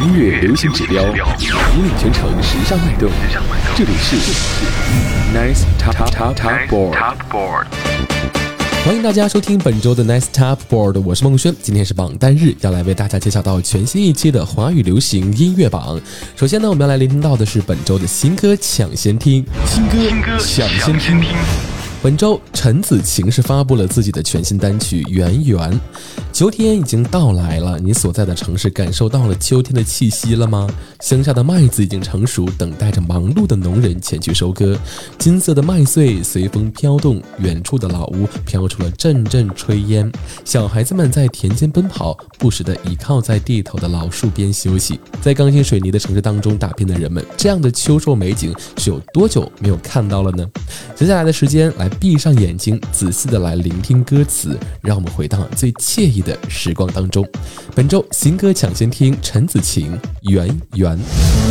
音乐流行指标，引领全城时尚脉动。这里是 Nice Top Top Top Board。欢迎大家收听本周的 Nice Top Board，我是孟轩。今天是榜单日，要来为大家介绍到全新一期的华语流行音乐榜。首先呢，我们要来聆听到的是本周的新歌抢先听，新歌抢先听。本周陈子晴是发布了自己的全新单曲《圆圆》。秋天已经到来了，你所在的城市感受到了秋天的气息了吗？乡下的麦子已经成熟，等待着忙碌的农人前去收割。金色的麦穗随风飘动，远处的老屋飘出了阵阵炊烟。小孩子们在田间奔跑，不时地倚靠在地头的老树边休息。在钢筋水泥的城市当中打拼的人们，这样的秋收美景是有多久没有看到了呢？接下来的时间来。闭上眼睛，仔细的来聆听歌词，让我们回到最惬意的时光当中。本周新歌抢先听，陈子晴《圆圆》。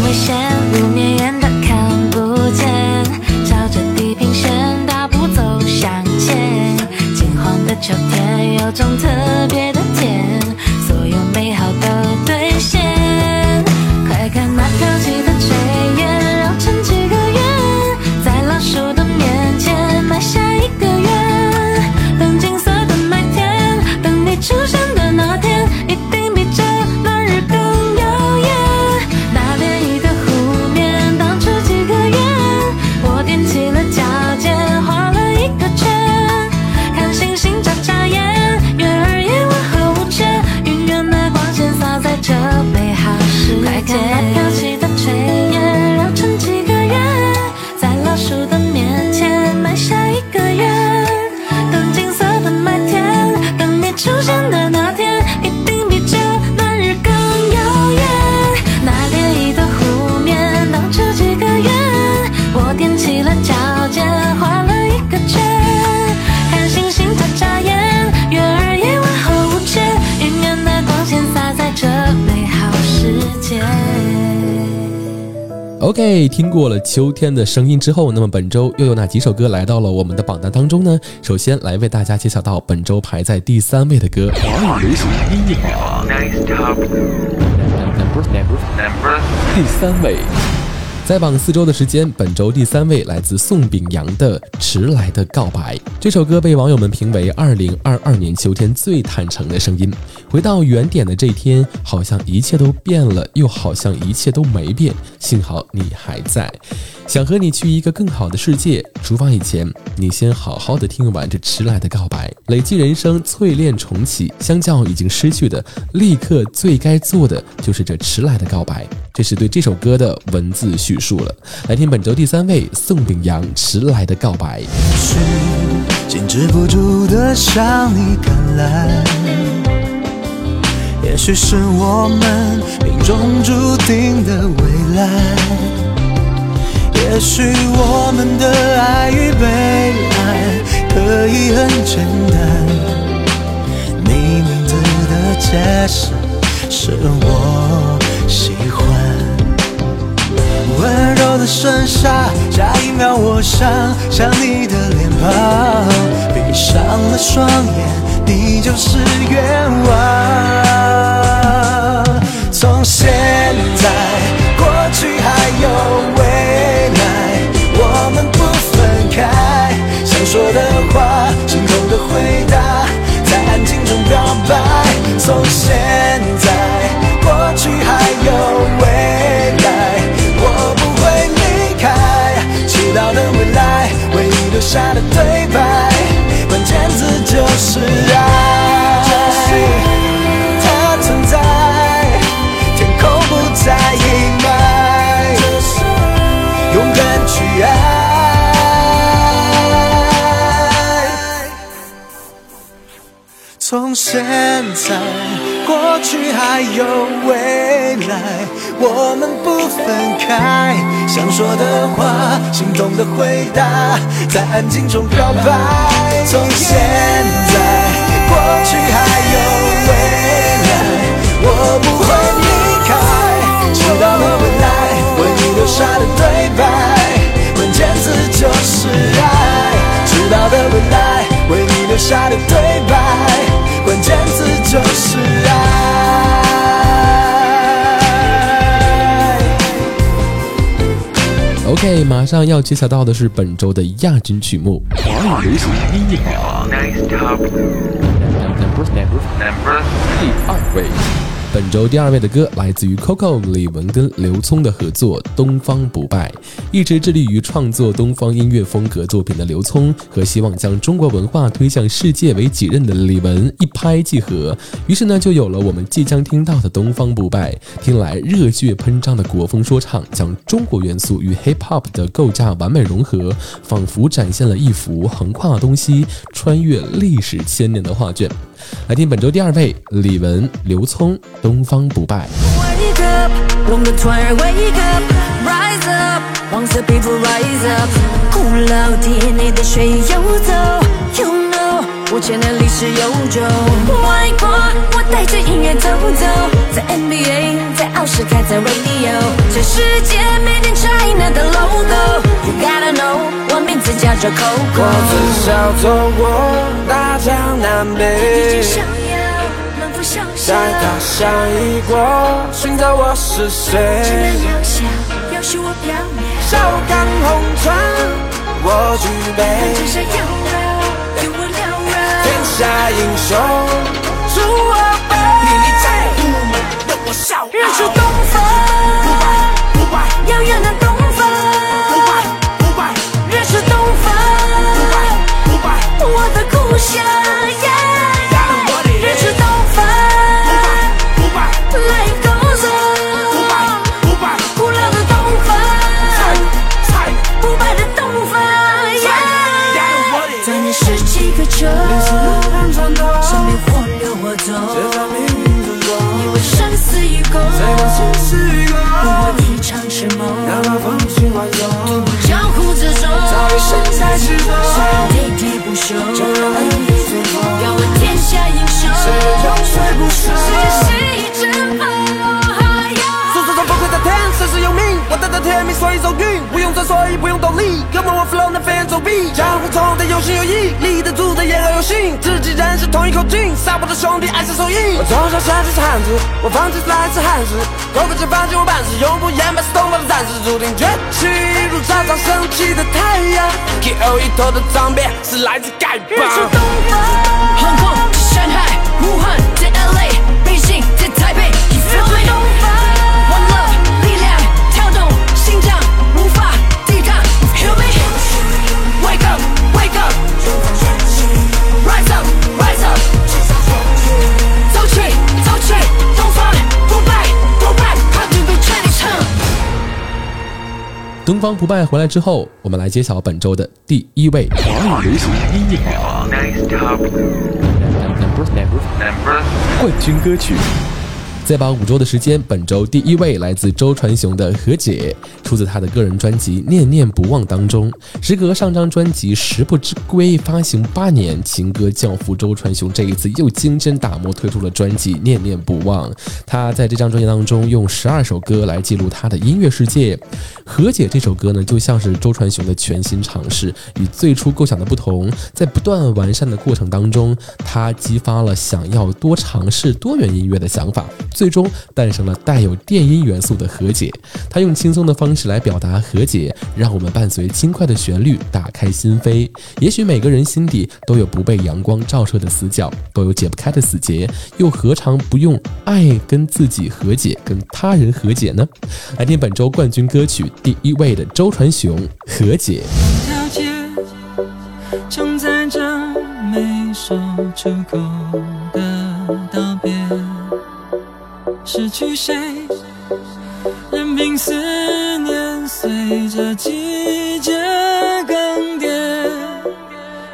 危险不绵延的看不见，朝着地平线大步走向前。金黄的秋天有种特 OK，听过了秋天的声音之后，那么本周又有哪几首歌来到了我们的榜单当中呢？首先来为大家介绍到本周排在第三位的歌，华语流行音乐榜第三位。在榜四周的时间，本周第三位来自宋秉洋的《迟来的告白》。这首歌被网友们评为二零二二年秋天最坦诚的声音。回到原点的这一天，好像一切都变了，又好像一切都没变。幸好你还在，想和你去一个更好的世界。出发以前，你先好好的听完这迟来的告白，累积人生，淬炼重启。相较已经失去的，立刻最该做的就是这迟来的告白。这是对这首歌的文字叙述了。来听本周第三位宋秉阳迟来的告白。是禁止不住的向你赶来，也许是我们命中注定的未来，也许我们的爱与被爱可以很简单，想你的脸庞，闭上了双眼，你就是愿望。留下的对白，关键字就是现在、过去还有未来，我们不分开。想说的话，心动的回答，在安静中表白。从现在、过去还有未来，我不会离开。直到了未来，为你留下的对白，关键字就是爱。直到的未来，为你留下的对。OK，马上要揭晓到的是本周的亚军曲目。华语流行音乐榜第二位。本周第二位的歌来自于 Coco 李玟跟刘聪的合作《东方不败》。一直致力于创作东方音乐风格作品的刘聪和希望将中国文化推向世界为己任的李玟一拍即合，于是呢就有了我们即将听到的《东方不败》。听来热血喷张的国风说唱，将中国元素与 Hip Hop 的构架完美融合，仿佛展现了一幅横跨东西、穿越历史千年的画卷。来听本周第二位李玟、刘聪。东方不败。我前历史悠久。外我带着音乐走走在 nba 在奥斯卡 radio 全世界每天 china 的 logo you gotta know 我名字叫做 coco 我过大江南北。在他乡异国寻找我是谁？只能渺小，要是我飘渺。笑看红尘，我举杯。天下妖娆，有我缭绕。天下英雄，助我悲。力。哥们，我 flow 能飞檐走壁，江湖中的有心有意，立得住的也而有信。自己人是同一口径，杀泼的兄弟爱是手印。我从小生是汉子，我放弃来自汉字，可哥这放弃我办事，永不言败是东方的战士，注定崛起如早早升起的太阳。KO 一头的脏辫是来自丐帮。Hong 横空出山。东方不败回来之后，我们来揭晓本周的第一位。华语流行音乐。冠军歌曲。再把五周的时间，本周第一位来自周传雄的《和解》，出自他的个人专辑《念念不忘》当中。时隔上张专辑《时不知归》发行八年，情歌教父周传雄这一次又精心打磨推出了专辑《念念不忘》。他在这张专辑当中用十二首歌来记录他的音乐世界。《和解》这首歌呢，就像是周传雄的全新尝试，与最初构想的不同，在不断完善的过程当中，他激发了想要多尝试多元音乐的想法。最终诞生了带有电音元素的和解，他用轻松的方式来表达和解，让我们伴随轻快的旋律打开心扉。也许每个人心底都有不被阳光照射的死角，都有解不开的死结，又何尝不用爱跟自己和解，跟他人和解呢？来听本周冠军歌曲第一位的周传雄《和解》。承载着没说出口的道别。失去谁，任凭思念随着季节更迭。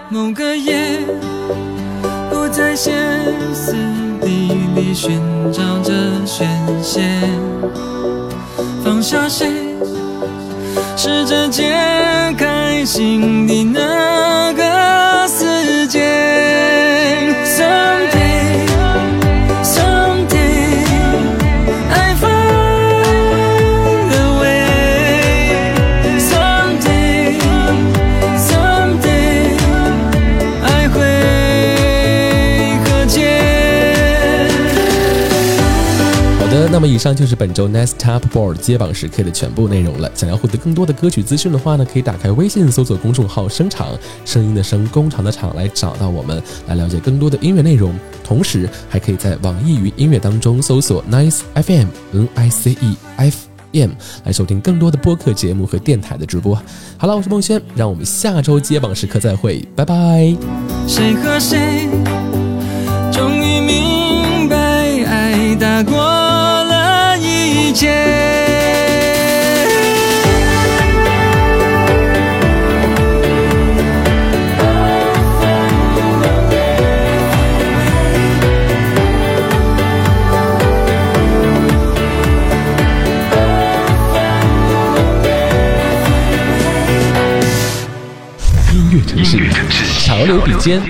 某个夜，不在歇斯底里寻找着宣泄。放下谁，试着解开心底那好的那么以上就是本周 Next Top Board 接榜时刻的全部内容了。想要获得更多的歌曲资讯的话呢，可以打开微信搜索公众号“声场”，声音的声，工厂的厂，来找到我们，来了解更多的音乐内容。同时，还可以在网易云音乐当中搜索 Nice FM N I C E F M 来收听更多的播客节目和电台的直播。好了，我是孟轩，让我们下周接榜时刻再会，拜拜。谁和谁终于明白，爱大过一切。音乐城市，潮流比肩。